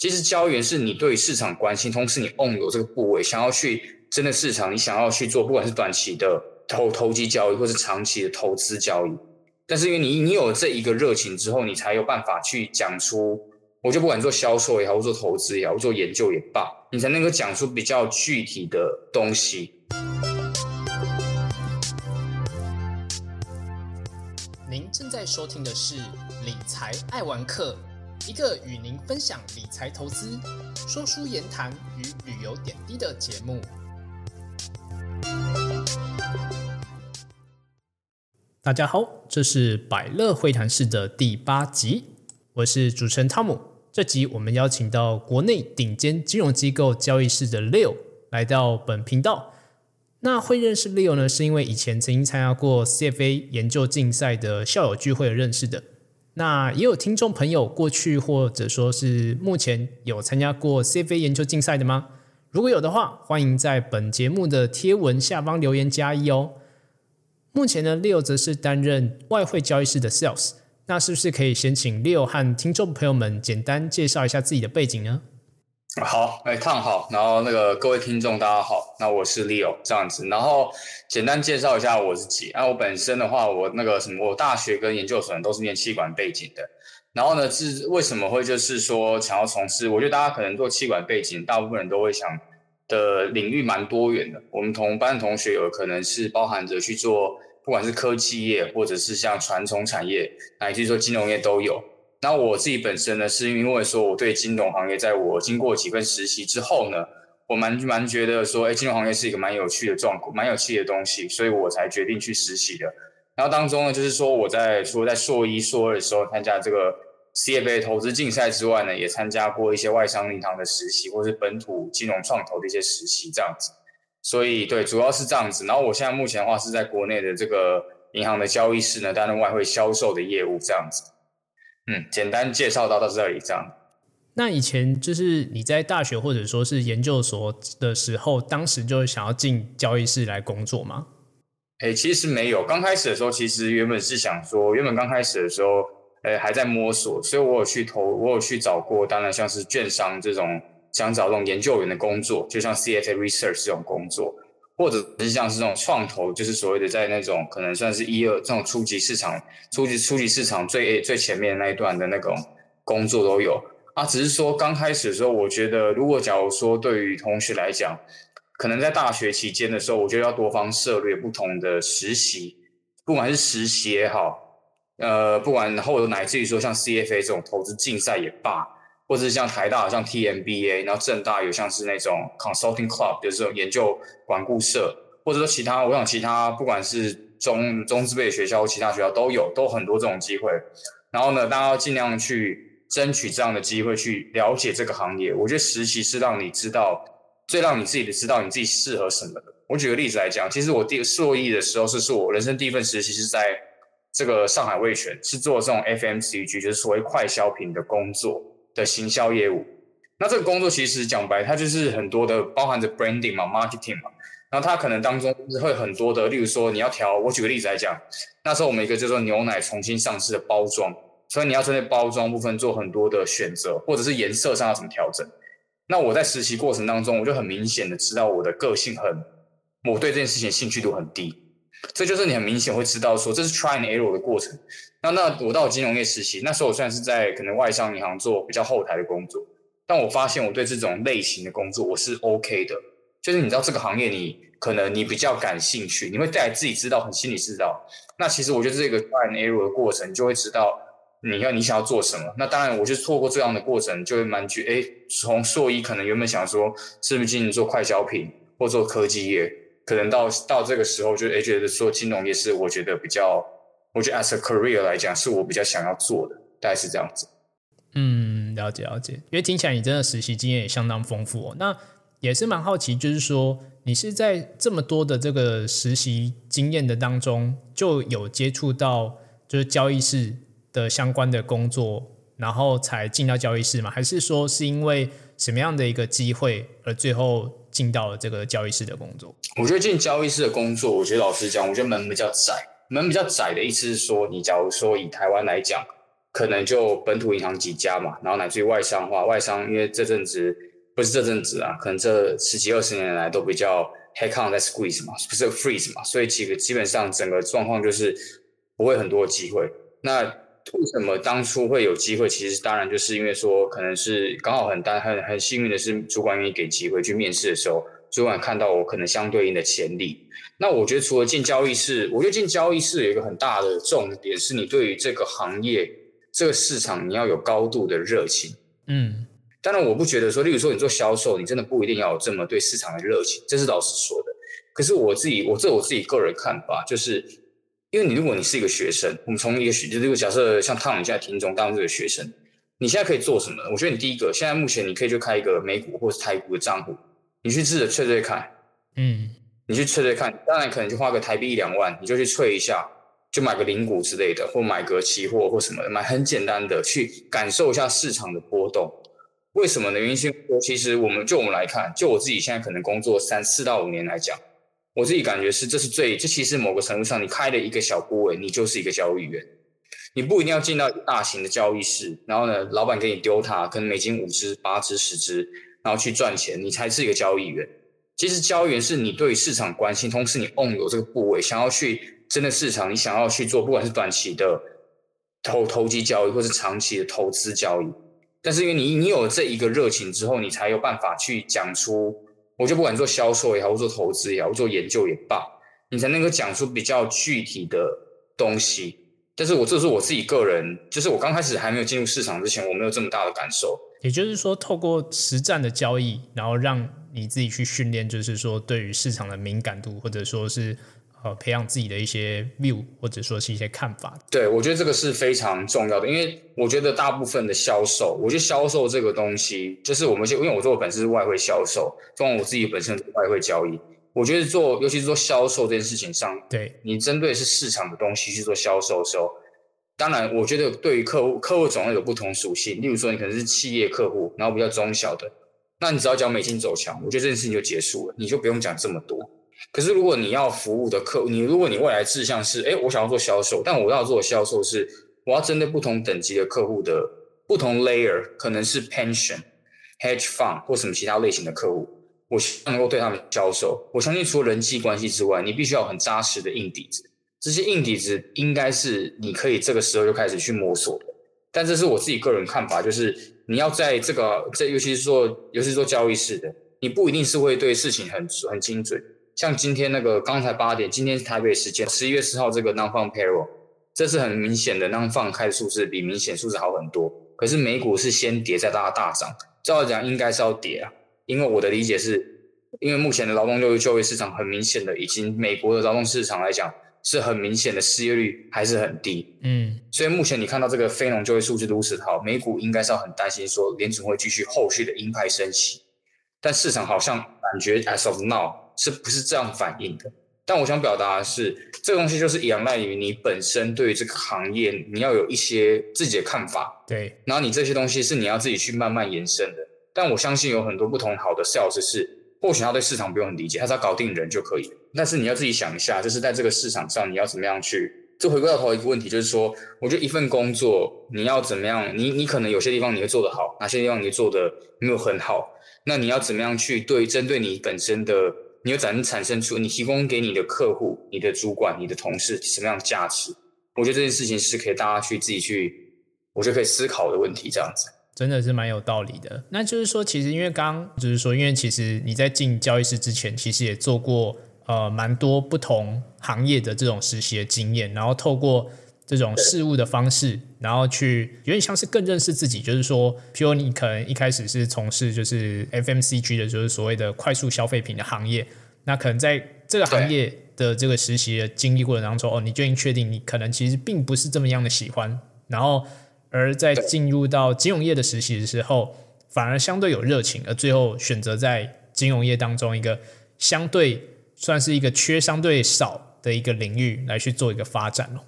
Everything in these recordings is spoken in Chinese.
其实交易员是你对市场关心，同时你 own 有这个部位，想要去真的市场，你想要去做，不管是短期的投投机交易，或是长期的投资交易。但是因为你你有这一个热情之后，你才有办法去讲出，我就不管做销售也好，或做投资也好，或做研究也罢，你才能够讲出比较具体的东西。您正在收听的是理财爱玩客。一个与您分享理财投资、说书言谈与旅游点滴的节目。大家好，这是百乐会谈室的第八集，我是主持人汤姆。这集我们邀请到国内顶尖金融机构交易室的 Leo 来到本频道。那会认识 Leo 呢，是因为以前曾经参加过 CFA 研究竞赛的校友聚会而认识的。那也有听众朋友过去或者说是目前有参加过 CFA 研究竞赛的吗？如果有的话，欢迎在本节目的贴文下方留言加一哦。目前呢，Leo 则是担任外汇交易师的 Sales。那是不是可以先请 Leo 和听众朋友们简单介绍一下自己的背景呢？好，哎，烫好，然后那个各位听众大家好，那我是 Leo 这样子，然后简单介绍一下我自己。那我本身的话，我那个什么，我大学跟研究所都是念气管背景的。然后呢，是为什么会就是说想要从事？我觉得大家可能做气管背景，大部分人都会想的领域蛮多元的。我们同班同学有可能是包含着去做，不管是科技业，或者是像传统产业，乃至说金融业都有。那我自己本身呢，是因为说我对金融行业，在我经过几份实习之后呢，我蛮蛮觉得说，哎，金融行业是一个蛮有趣的状况，蛮有趣的东西，所以我才决定去实习的。然后当中呢，就是说我在除了在硕一、硕二的时候参加这个 CFA 投资竞赛之外呢，也参加过一些外商银行的实习，或是本土金融创投的一些实习这样子。所以对，主要是这样子。然后我现在目前的话是在国内的这个银行的交易室呢，担任外汇销售的业务这样子。嗯，简单介绍到到这里这样。那以前就是你在大学或者说是研究所的时候，当时就想要进交易室来工作吗？哎，其实没有。刚开始的时候，其实原本是想说，原本刚开始的时候，哎，还在摸索，所以我有去投，我有去找过，当然像是券商这种，想找这种研究员的工作，就像 CFA Research 这种工作。或者是像是这种创投，就是所谓的在那种可能算是一二这种初级市场、初级初级市场最最前面那一段的那种工作都有啊。只是说刚开始的时候，我觉得如果假如说对于同学来讲，可能在大学期间的时候，我觉得要多方涉猎不同的实习，不管是实习也好，呃，不管后乃至于说像 CFA 这种投资竞赛也罢。或者是像台大像 TMBA，然后政大有像是那种 Consulting Club，就是这种研究管顾社，或者说其他，我想其他不管是中中资辈学校或其他学校都有，都很多这种机会。然后呢，大家要尽量去争取这样的机会，去了解这个行业。我觉得实习是让你知道，最让你自己的知道你自己适合什么的。我举个例子来讲，其实我第硕一的时候是是我人生第一份实习，是在这个上海味全，是做这种 FMCG，就是所谓快消品的工作。的行销业务，那这个工作其实讲白，它就是很多的包含着 branding 嘛，marketing 嘛，然后它可能当中会很多的，例如说你要调，我举个例子来讲，那时候我们一个叫做牛奶重新上市的包装，所以你要针对包装部分做很多的选择，或者是颜色上要怎么调整。那我在实习过程当中，我就很明显的知道我的个性很，我对这件事情兴趣度很低，这就是你很明显会知道说这是 try and error 的过程。那那我到金融业实习，那时候我算是在可能外商银行做比较后台的工作，但我发现我对这种类型的工作我是 OK 的。就是你知道这个行业，你可能你比较感兴趣，你会带来自己知道，很心里知道。那其实我觉得这个 try and error 的过程，就会知道你要你想要做什么。那当然，我就错过这样的过程，就会蛮觉哎，从硕一可能原本想说是不是进做快消品或做科技业，可能到到这个时候就哎觉得说金融业是我觉得比较。我觉得 as a career 来讲，是我比较想要做的，大概是这样子。嗯，了解了解。因为听起来你真的实习经验也相当丰富哦。那也是蛮好奇，就是说你是在这么多的这个实习经验的当中，就有接触到就是交易室的相关的工作，然后才进到交易室吗？还是说是因为什么样的一个机会而最后进到了这个交易室的工作？我觉得进交易室的工作，我觉得老实讲，我觉得门比较窄。门比较窄的意思是说，你假如说以台湾来讲，可能就本土银行几家嘛，然后乃至于外商化，外商因为这阵子不是这阵子啊，可能这十几二十年来都比较 head count 在 squeeze 嘛，不是 freeze 嘛，所以几个基本上整个状况就是不会很多机会。那为什么当初会有机会？其实当然就是因为说，可能是刚好很大很很幸运的是，主管愿意给机会去面试的时候，主管看到我可能相对应的潜力。那我觉得除了进交易室，我觉得进交易室有一个很大的重点是你对于这个行业。这个市场你要有高度的热情，嗯，当然我不觉得说，例如说你做销售，你真的不一定要有这么对市场的热情，这是老师说的。可是我自己，我这我自己个人看法，就是因为你如果你是一个学生，我们从一个学，就这个假设像汤姆现在听众当这个学生，你现在可以做什么？我觉得你第一个，现在目前你可以去开一个美股或是泰股的账户，你去试着吹吹看，嗯，你去吹吹看，当然可能就花个台币一两万，你就去吹一下。就买个零股之类的，或买个期货或什么的，买很简单的去感受一下市场的波动。为什么呢？原因是其实我们就我们来看，就我自己现在可能工作三四到五年来讲，我自己感觉是这是最这其实某个程度上，你开了一个小部位，你就是一个交易员。你不一定要进到大型的交易室，然后呢，老板给你丢它，可能美金五只、八只、十只，然后去赚钱，你才是一个交易员。其实交易员是你对市场关心，同时你 own 有这个部位，想要去。真的市场，你想要去做，不管是短期的投投机交易，或是长期的投资交易，但是因为你你有这一个热情之后，你才有办法去讲出。我就不管做销售也好，或做投资也好，或做研究也罢，你才能够讲出比较具体的东西。但是我这是我自己个人，就是我刚开始还没有进入市场之前，我没有这么大的感受。也就是说，透过实战的交易，然后让你自己去训练，就是说对于市场的敏感度，或者说是。呃，培养自己的一些 view，或者说是一些看法。对，我觉得这个是非常重要的，因为我觉得大部分的销售，我觉得销售这个东西，就是我们就因为我做的本身是外汇销售，从我自己本身的外汇交易，我觉得做，尤其是做销售这件事情上，对你针对是市场的东西去做销售的时候，当然，我觉得对于客户，客户种类有不同属性，例如说你可能是企业客户，然后比较中小的，那你只要讲美金走强，我觉得这件事情就结束了，你就不用讲这么多。可是，如果你要服务的客户，你如果你未来志向是，哎，我想要做销售，但我要做的销售是，我要针对不同等级的客户的不同 layer，可能是 pension、hedge fund 或什么其他类型的客户，我希望能够对他们销售。我相信，除了人际关系之外，你必须要很扎实的硬底子。这些硬底子应该是你可以这个时候就开始去摸索的。但这是我自己个人看法，就是你要在这个，这尤其是做，尤其是做交易式的，你不一定是会对事情很很精准。像今天那个刚才八点，今天是台北时间十一月四号，这个 non farm payroll，这是很明显的 non farm 开的数字比明显数字好很多。可是美股是先跌再大大涨，照理讲应该是要跌啊，因为我的理解是，因为目前的劳动就业就业市场很明显的已经美国的劳动市场来讲是很明显的失业率还是很低，嗯，所以目前你看到这个非农就业数据如此好，美股应该是要很担心说联储会继续后续的鹰派升息，但市场好像感觉 as of now。是不是这样反应的？但我想表达的是，这个东西就是仰赖于你本身对于这个行业，你要有一些自己的看法。对，然后你这些东西是你要自己去慢慢延伸的。但我相信有很多不同好的 sales 是，或许他对市场不用很理解，他只要搞定人就可以。但是你要自己想一下，就是在这个市场上，你要怎么样去？就回归到头一个问题，就是说，我觉得一份工作你要怎么样？你你可能有些地方你会做得好，哪些地方你做的没有很好？那你要怎么样去对针对你本身的？你有产产生出你提供给你的客户、你的主管、你的同事什么样的价值？我觉得这件事情是可以大家去自己去，我觉得可以思考的问题。这样子真的是蛮有道理的。那就是说，其实因为刚就是说，因为其实你在进交易室之前，其实也做过呃蛮多不同行业的这种实习的经验，然后透过。这种事物的方式，然后去有点像是更认识自己，就是说，譬如你可能一开始是从事就是 FMCG 的，就是所谓的快速消费品的行业，那可能在这个行业的这个实习的经历过程当中，哦，你就已经确定你可能其实并不是这么样的喜欢，然后而在进入到金融业的实习的时候，反而相对有热情，而最后选择在金融业当中一个相对算是一个缺相对少的一个领域来去做一个发展哦。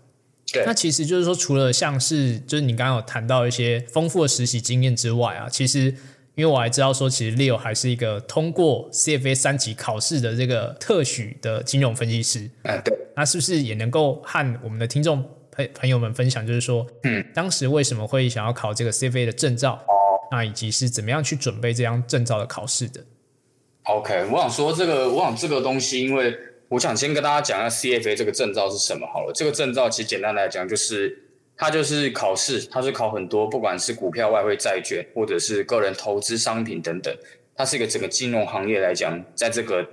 那其实就是说，除了像是就是你刚刚有谈到一些丰富的实习经验之外啊，其实因为我还知道说，其实 Leo 还是一个通过 CFA 三级考试的这个特许的金融分析师。哎，对。那是不是也能够和我们的听众朋朋友们分享，就是说，嗯，当时为什么会想要考这个 CFA 的证照？哦，那以及是怎么样去准备这张证照的考试的？OK，我想说这个，我想这个东西，因为我想先跟大家讲一下 CFA 这个证照是什么好了。这个证照其实简单来讲，就是它就是考试，它是考很多，不管是股票、外汇、债券，或者是个人投资商品等等，它是一个整个金融行业来讲，在这个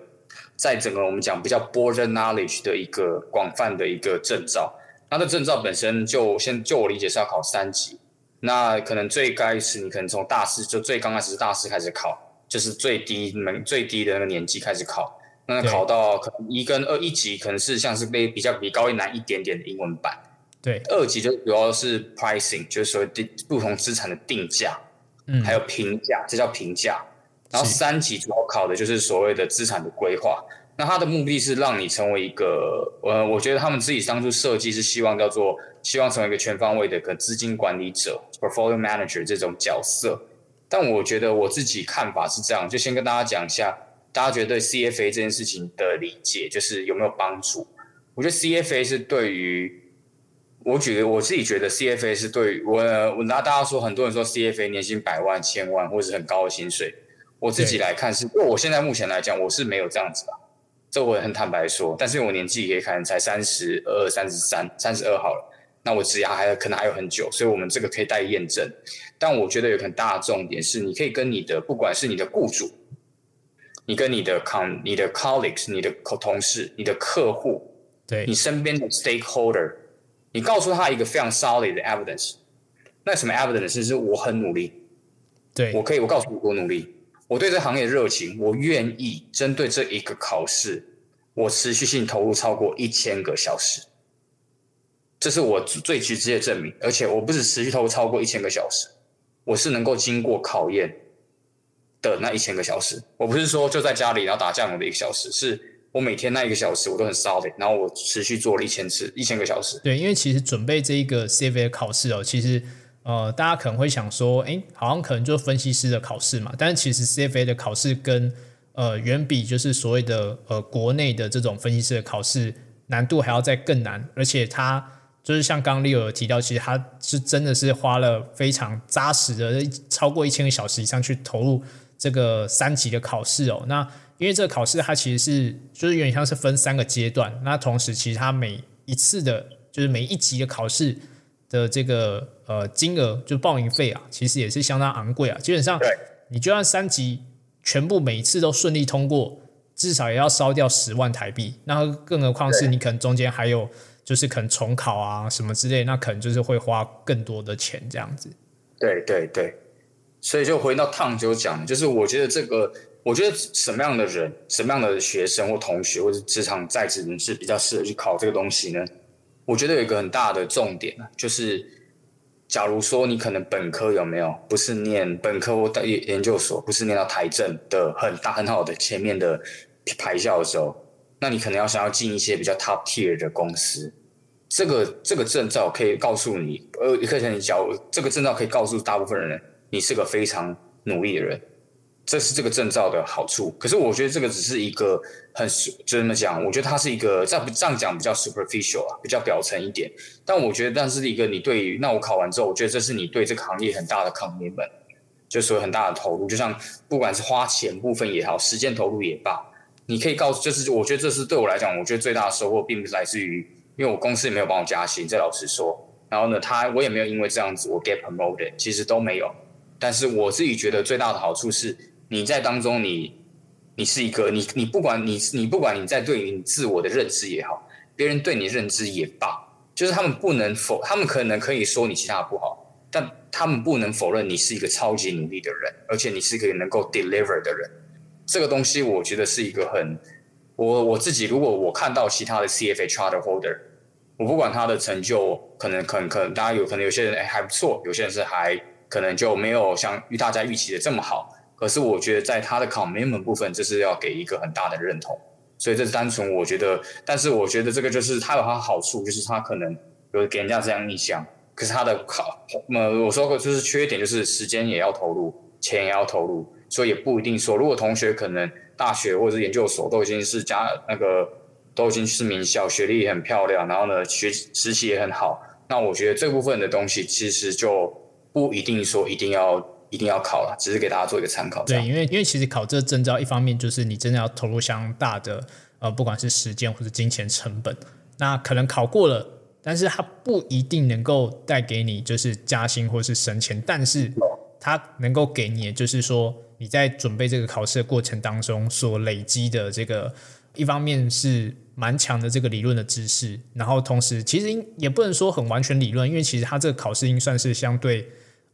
在整个我们讲比较 border knowledge 的一个广泛的一个证照。它的证照本身就先就我理解是要考三级，那可能最开始你可能从大四就最刚开始是大四开始考。就是最低门最低的那个年纪开始考，那考到可能一跟二一级可能是像是被比较比高一难一点点的英文版，对，二级就主要是 pricing，就是说定不同资产的定价，嗯，还有评价，这叫评价。然后三级主要考的就是所谓的资产的规划，那它的目的是让你成为一个，呃，我觉得他们自己当初设计是希望叫做希望成为一个全方位的个资金管理者 （portfolio manager） 这种角色。但我觉得我自己看法是这样，就先跟大家讲一下，大家觉得对 CFA 这件事情的理解，就是有没有帮助？我觉得 CFA 是对于，我觉得我自己觉得 CFA 是对于我，我拿大家说，很多人说 CFA 年薪百万、千万或者是很高的薪水，我自己来看是，因为我现在目前来讲，我是没有这样子吧，这我也很坦白说，但是我年纪可以看才三十二、三十三、三十二好了。那我职涯还可能还有很久，所以我们这个可以待验证。但我觉得有很大的重点是，你可以跟你的不管是你的雇主，你跟你的 con、你的 colleagues、你的同事、你的客户，对你身边的 stakeholder，你告诉他一个非常 solid 的 evidence。那什么 evidence 是我很努力，对，我可以我告诉你我努力，我对这行业热情，我愿意针对这一个考试，我持续性投入超过一千个小时。这是我最直接的证明，而且我不是持续投入超过一千个小时，我是能够经过考验的那一千个小时。我不是说就在家里然后打酱油的一个小时，是我每天那一个小时我都很 solid，然后我持续做了一千次一千个小时。对，因为其实准备这一个 CFA 考试哦，其实呃大家可能会想说，哎，好像可能就分析师的考试嘛，但是其实 CFA 的考试跟呃远比就是所谓的呃国内的这种分析师的考试难度还要再更难，而且它。就是像刚 Leo 有提到，其实他是真的是花了非常扎实的超过一千个小时以上去投入这个三级的考试哦。那因为这个考试它其实是就是有点像是分三个阶段，那同时其实它每一次的，就是每一级的考试的这个呃金额就报名费啊，其实也是相当昂贵啊。基本上你就算三级全部每一次都顺利通过，至少也要烧掉十万台币。那更何况是你可能中间还有。就是可能重考啊什么之类，那可能就是会花更多的钱这样子。对对对，所以就回到烫酒讲，就是我觉得这个，我觉得什么样的人、什么样的学生或同学或者职场在职人士比较适合去考这个东西呢？我觉得有一个很大的重点就是假如说你可能本科有没有不是念本科或研研究所，不是念到台政的很大很好的前面的排校的时候，那你可能要想要进一些比较 top tier 的公司。这个这个证照可以告诉你，呃，可以跟你讲，这个证照可以告诉大部分人，你是个非常努力的人，这是这个证照的好处。可是我觉得这个只是一个很就这么讲，我觉得它是一个这样这样讲比较 superficial 啊，比较表层一点。但我觉得，但是一个你对于那我考完之后，我觉得这是你对这个行业很大的 commitment，就是有很大的投入。就像不管是花钱部分也好，时间投入也罢，你可以告诉，就是我觉得这是对我来讲，我觉得最大的收获，并不是来自于。因为我公司也没有帮我加薪，这老实说。然后呢，他我也没有因为这样子我 get promoted，其实都没有。但是我自己觉得最大的好处是，你在当中你你是一个你你不管你你不管你在对于你自我的认知也好，别人对你认知也罢，就是他们不能否，他们可能可以说你其他不好，但他们不能否认你是一个超级努力的人，而且你是一个能够 deliver 的人。这个东西我觉得是一个很我我自己如果我看到其他的 CFA charter holder。我不管他的成就，可能可能可能大家有可能有些人还不错，有些人是还可能就没有像与大家预期的这么好。可是我觉得在他的 commitment 部分，这是要给一个很大的认同。所以这是单纯我觉得，但是我觉得这个就是他有他好处，就是他可能有给人家这样印象。可是他的考，呃，我说过就是缺点就是时间也要投入，钱也要投入，所以也不一定说，如果同学可能大学或者是研究所都已经是加那个。都已经是名校，学历也很漂亮，然后呢，学实习也很好，那我觉得这部分的东西其实就不一定说一定要一定要考了，只是给大家做一个参考。对，因为因为其实考这证照，一方面就是你真的要投入相当大的呃，不管是时间或者金钱成本，那可能考过了，但是它不一定能够带给你就是加薪或是升迁，但是它能够给你就是说你在准备这个考试的过程当中所累积的这个。一方面是蛮强的这个理论的知识，然后同时其实也不能说很完全理论，因为其实它这个考试应算是相对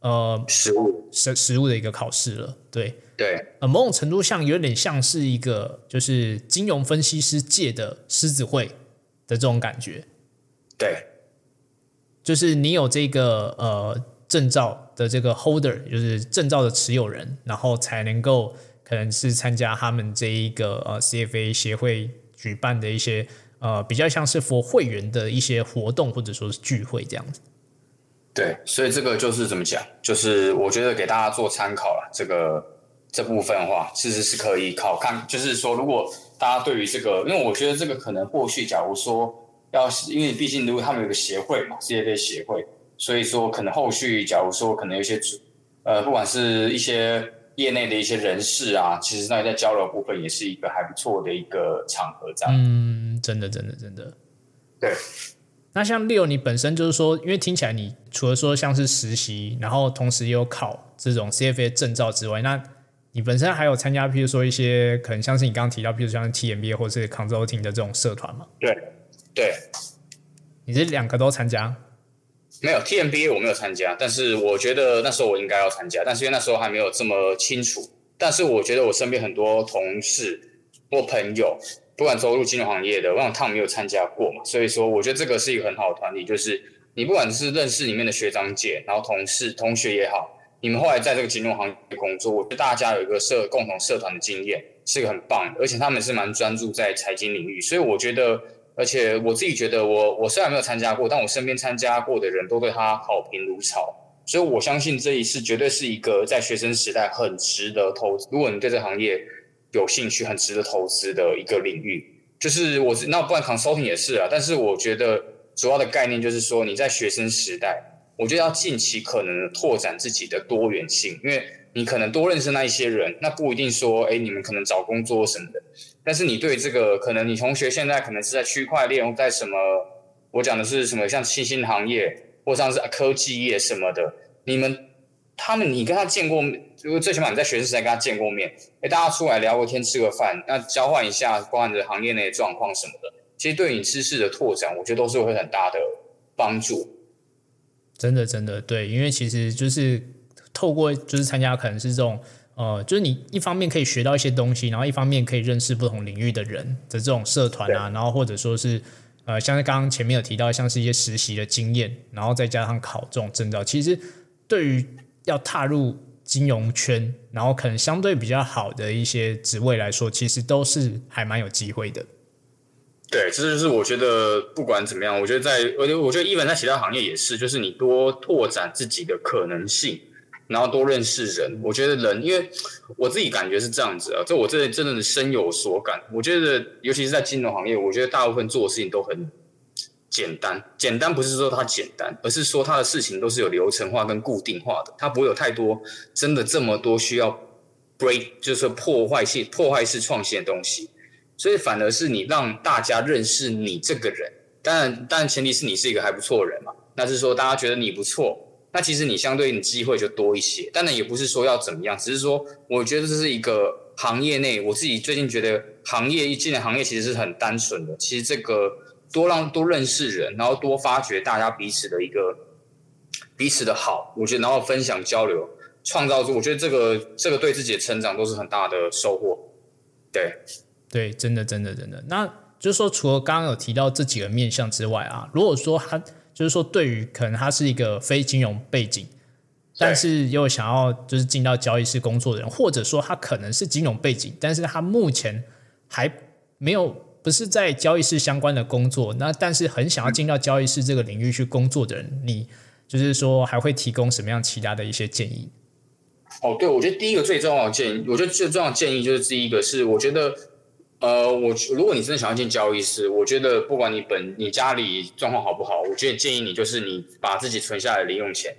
呃实物实实物的一个考试了。对对，呃，某种程度上有点像是一个就是金融分析师界的狮子会的这种感觉。对，就是你有这个呃证照的这个 holder，就是证照的持有人，然后才能够。可能是参加他们这一个呃 CFA 协会举办的一些呃比较像是 for 会员的一些活动或者说是聚会这样子。对，所以这个就是怎么讲，就是我觉得给大家做参考了。这个这部分的话，其实是可以考看，就是说如果大家对于这个，因为我觉得这个可能过去，假如说要因为毕竟如果他们有个协会嘛世界杯协会，所以说可能后续假如说可能有些呃不管是一些。业内的一些人士啊，其实那在交流部分也是一个还不错的一个场合，这样。嗯，真的，真的，真的。对。那像 Leo，你本身就是说，因为听起来你除了说像是实习，然后同时也有考这种 CFA 证照之外，那你本身还有参加，譬如说一些可能像是你刚刚提到，譬如像是 TMBA 或者是 Consulting 的这种社团吗？对，对。你这两个都参加？没有 TMBA 我没有参加，但是我觉得那时候我应该要参加，但是因为那时候还没有这么清楚。但是我觉得我身边很多同事或朋友，不管走入金融行业的，我想他们没有参加过嘛，所以说我觉得这个是一个很好的团体，就是你不管是认识里面的学长姐，然后同事同学也好，你们后来在这个金融行业工作，我觉得大家有一个社共同社团的经验，是一个很棒的，而且他们是蛮专注在财经领域，所以我觉得。而且我自己觉得，我我虽然没有参加过，但我身边参加过的人都对他好评如潮，所以我相信这一次绝对是一个在学生时代很值得投资。如果你对这行业有兴趣，很值得投资的一个领域。就是我那不然 consulting 也是啊，但是我觉得主要的概念就是说，你在学生时代，我觉得要尽其可能的拓展自己的多元性，因为你可能多认识那一些人，那不一定说，哎，你们可能找工作什么的。但是你对这个可能，你同学现在可能是在区块链，在什么？我讲的是什么？像新兴行业，或像是科技业什么的。你们他们，你跟他见过，就最起码你在学生时代跟他见过面，哎，大家出来聊过天，吃个饭，那交换一下关于行业内的状况什么的，其实对你知识的拓展，我觉得都是会很大的帮助。真的，真的，对，因为其实就是透过就是参加，可能是这种。呃，就是你一方面可以学到一些东西，然后一方面可以认识不同领域的人的这种社团啊，然后或者说是呃，像是刚刚前面有提到，像是一些实习的经验，然后再加上考这种证照，其实对于要踏入金融圈，然后可能相对比较好的一些职位来说，其实都是还蛮有机会的。对，这就是我觉得不管怎么样，我觉得在，我觉得我觉得，一本在其他行业也是，就是你多拓展自己的可能性。然后多认识人，我觉得人，因为我自己感觉是这样子啊，这我这真的是深有所感。我觉得，尤其是在金融行业，我觉得大部分做的事情都很简单。简单不是说它简单，而是说它的事情都是有流程化跟固定化的，它不会有太多真的这么多需要 break，就是破坏性、破坏式创新的东西。所以反而是你让大家认识你这个人，当然，当然前提是你是一个还不错的人嘛。那是说大家觉得你不错。那其实你相对你机会就多一些，当然也不是说要怎么样，只是说我觉得这是一个行业内，我自己最近觉得行业一进的行业其实是很单纯的。其实这个多让多认识人，然后多发掘大家彼此的一个彼此的好，我觉得然后分享交流，创造出我觉得这个这个对自己的成长都是很大的收获。对对，真的真的真的。那就是说，除了刚刚有提到这几个面向之外啊，如果说他。就是说，对于可能他是一个非金融背景，但是又想要就是进到交易室工作的人，或者说他可能是金融背景，但是他目前还没有不是在交易室相关的工作，那但是很想要进到交易室这个领域去工作的人，你就是说还会提供什么样其他的一些建议？哦，对，我觉得第一个最重要的建议，我觉得最重要的建议就是第一个是，我觉得呃，我如果你真的想要进交易室，我觉得不管你本你家里状况好不好，我觉得建议你就是你把自己存下来的零用钱，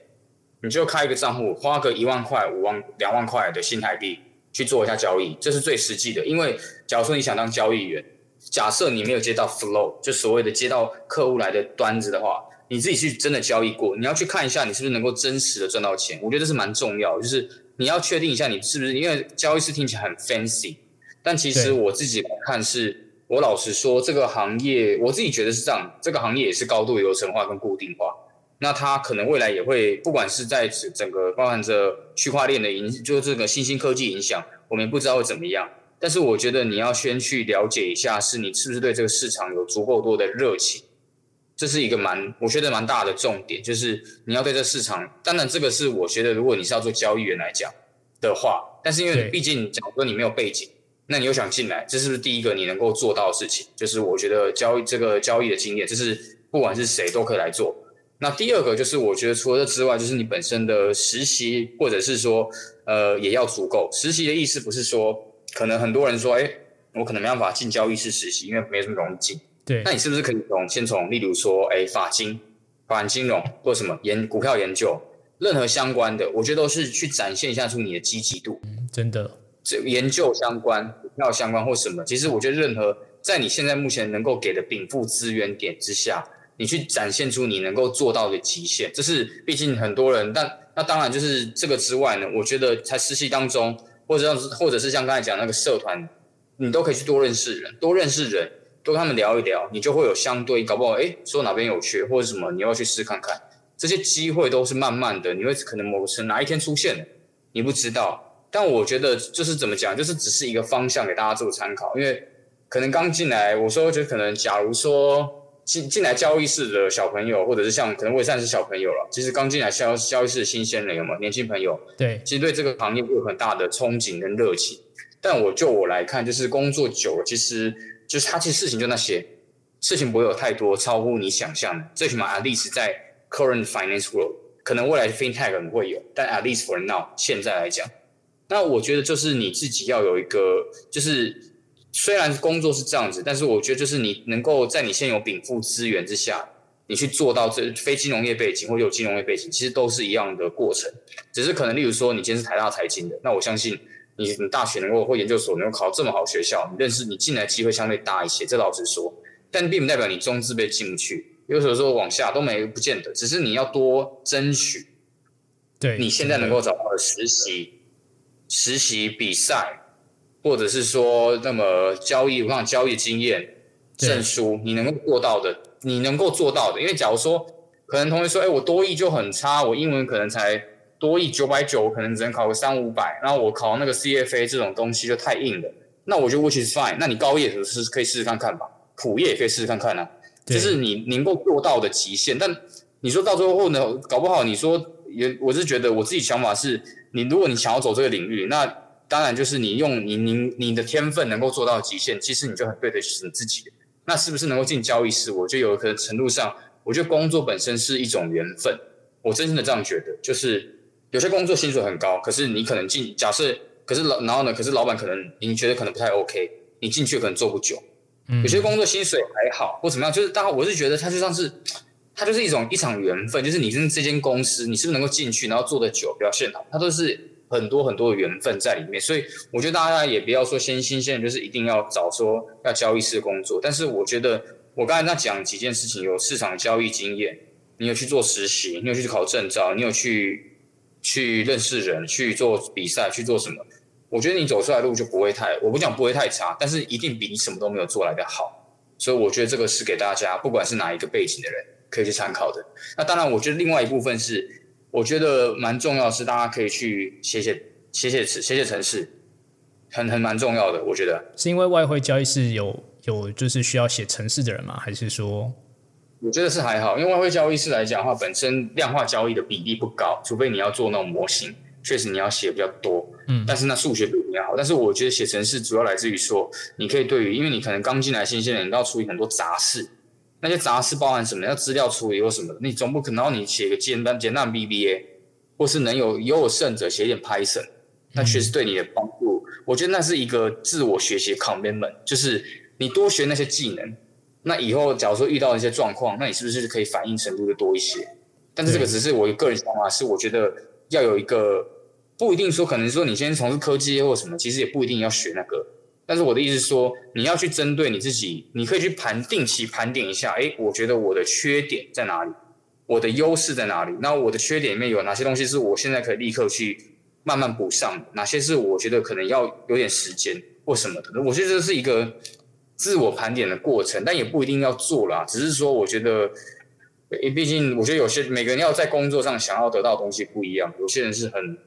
你就开一个账户，花个一万块、五万、两万块的新台币去做一下交易，这是最实际的。因为假如说你想当交易员，假设你没有接到 flow，就所谓的接到客户来的端子的话，你自己去真的交易过，你要去看一下你是不是能够真实的赚到钱。我觉得这是蛮重要，就是你要确定一下你是不是，因为交易是听起来很 fancy。但其实我自己来看，是我老实说，这个行业我自己觉得是这样，这个行业也是高度流程化跟固定化。那它可能未来也会，不管是在整个包含着区块链的影，就这个新兴科技影响，我们也不知道会怎么样。但是我觉得你要先去了解一下，是你是不是对这个市场有足够多的热情，这是一个蛮我觉得蛮大的重点，就是你要对这市场。当然，这个是我觉得，如果你是要做交易员来讲的话，但是因为毕竟假如说你没有背景。那你又想进来，这是不是第一个你能够做到的事情？就是我觉得交易这个交易的经验，这是不管是谁都可以来做。那第二个就是我觉得除了这之外，就是你本身的实习，或者是说呃也要足够。实习的意思不是说可能很多人说，哎，我可能没办法进交易室实习，因为没什么容易进。对，那你是不是可以从先从例如说，哎，法金、法金融或什么研股票研究，任何相关的，我觉得都是去展现一下出你的积极度。嗯，真的。这研究相关、股票相关或什么，其实我觉得任何在你现在目前能够给的禀赋资源点之下，你去展现出你能够做到的极限，这是毕竟很多人。但那当然就是这个之外呢，我觉得在实习当中，或者像或者是像刚才讲那个社团，你都可以去多认识人，多认识人，多跟他们聊一聊，你就会有相对搞不好哎说哪边有趣或者什么，你要去试看看，这些机会都是慢慢的，你会可能某个层哪一天出现，你不知道。但我觉得就是怎么讲，就是只是一个方向给大家做参考，因为可能刚进来，我说就可能，假如说进进来交易室的小朋友，或者是像可能我也算是小朋友了，其实刚进来交交易室的新鲜人有吗？年轻朋友，对，其实对这个行业会有很大的憧憬跟热情。但我就我来看，就是工作久了，其实就是他其实事情就那些事情不会有太多超乎你想象的。最起码 at least 在 current finance world，可能未来 fintech 可能会有，但 at least for now 现在来讲。那我觉得就是你自己要有一个，就是虽然工作是这样子，但是我觉得就是你能够在你现有禀赋资源之下，你去做到这非金融业背景或有金融业背景，其实都是一样的过程。只是可能例如说你今天是台大财经的，那我相信你你大学能够或研究所能够考这么好学校，你认识你进来机会相对大一些。这老实说，但并不代表你中资被进不去，有时候说往下都没不见得，只是你要多争取。对，你现在能够找到的实习。实习比赛，或者是说，那么交易，我讲交易经验证书，你能够做到的，你能够做到的。因为假如说，可能同学说，哎，我多译就很差，我英文可能才多译九百九，我可能只能考个三五百，然后我考那个 CFA 这种东西就太硬了。那我觉得 which is fine，那你高业是可以试试看看吧，普业也可以试试看看啊，就是你能够做到的极限。但你说到最后呢，搞不好你说也，我是觉得我自己想法是。你如果你想要走这个领域，那当然就是你用你你你的天分能够做到极限，其实你就很对得起你自己。那是不是能够进交易室？我觉得有可能程度上，我觉得工作本身是一种缘分。我真心的这样觉得，就是有些工作薪水很高，可是你可能进，假设可是老然后呢，可是老板可能你觉得可能不太 OK，你进去可能做不久。有些工作薪水还好或怎么样，就是当然我是觉得它就像是。它就是一种一场缘分，就是你跟这间公司，你是不是能够进去，然后做的久，表现好，它都是很多很多的缘分在里面。所以我觉得大家也不要说先新鲜，就是一定要找说要交易室工作。但是我觉得我刚才在讲几件事情，有市场交易经验，你有去做实习，你有去考证照，你有去去认识人，去做比赛，去做什么？我觉得你走出来路就不会太，我不讲不会太差，但是一定比你什么都没有做来的好。所以我觉得这个是给大家，不管是哪一个背景的人。可以去参考的。那当然，我觉得另外一部分是，我觉得蛮重要是，大家可以去写写写写写写程式，很很蛮重要的。我觉得是因为外汇交易是有有就是需要写程式的人吗？还是说？我觉得是还好，因为外汇交易室来讲的话，本身量化交易的比例不高，除非你要做那种模型，确实你要写比较多。嗯，但是那数学比较好。但是我觉得写程式主要来自于说，你可以对于，因为你可能刚进来新鲜人，你要处理很多杂事。那些杂事包含什么？要资料处理或什么？你总不可能你写个简单简单 BBA，或是能有有有甚者写一点 Python，那确实对你的帮助我觉得那是一个自我学习 commitment，就是你多学那些技能，那以后假如说遇到一些状况，那你是不是可以反应程度就多一些？但是这个只是我个人想法，是我觉得要有一个不一定说，可能说你先从事科技或什么，其实也不一定要学那个。但是我的意思是说，你要去针对你自己，你可以去盘定期盘点一下，哎，我觉得我的缺点在哪里，我的优势在哪里？那我的缺点里面有哪些东西是我现在可以立刻去慢慢补上？哪些是我觉得可能要有点时间或什么的？我觉得这是一个自我盘点的过程，但也不一定要做啦，只是说我觉得。毕竟我觉得有些每个人要在工作上想要得到的东西不一样。有些人是很，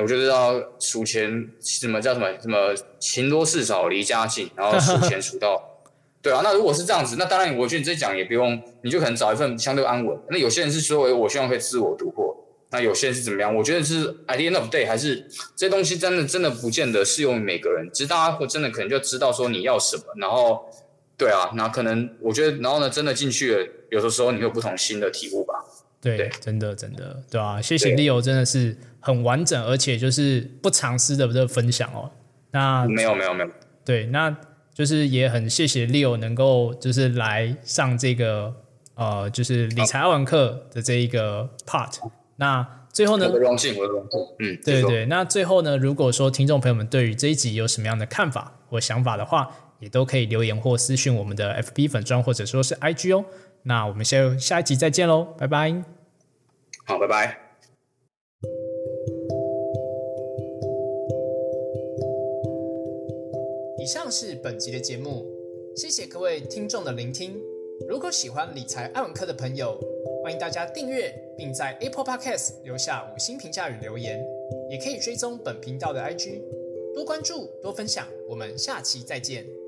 我就知道数钱什么叫什么什么勤多事少离家近，然后数钱数到，对啊。那如果是这样子，那当然我觉得你这讲也不用，你就可能找一份相对安稳。那有些人是说，我希望可以自我突破。那有些人是怎么样？我觉得是 at the end of day，还是这东西真的真的不见得适用于每个人。其实大家会真的可能就知道说你要什么，然后。对啊，那可能我觉得，然后呢，真的进去了，有的时候你有不同新的体悟吧。对，真的真的，对啊，谢谢 Leo，真的是很完整，而且就是不藏私的这个分享哦。那没有没有没有，对，那就是也很谢谢 Leo 能够就是来上这个呃，就是理财二文课的这一个 part。那最后呢？我的荣幸，我的荣幸。嗯，对对。那最后呢，如果说听众朋友们对于这一集有什么样的看法或想法的话，也都可以留言或私讯我们的 FB 粉砖或者说是 IG 哦。那我们下下一集再见喽，拜拜。好，拜拜。以上是本集的节目，谢谢各位听众的聆听。如果喜欢理财爱文科的朋友，欢迎大家订阅，并在 Apple Podcast 留下五星评价与留言，也可以追踪本频道的 IG，多关注多分享。我们下期再见。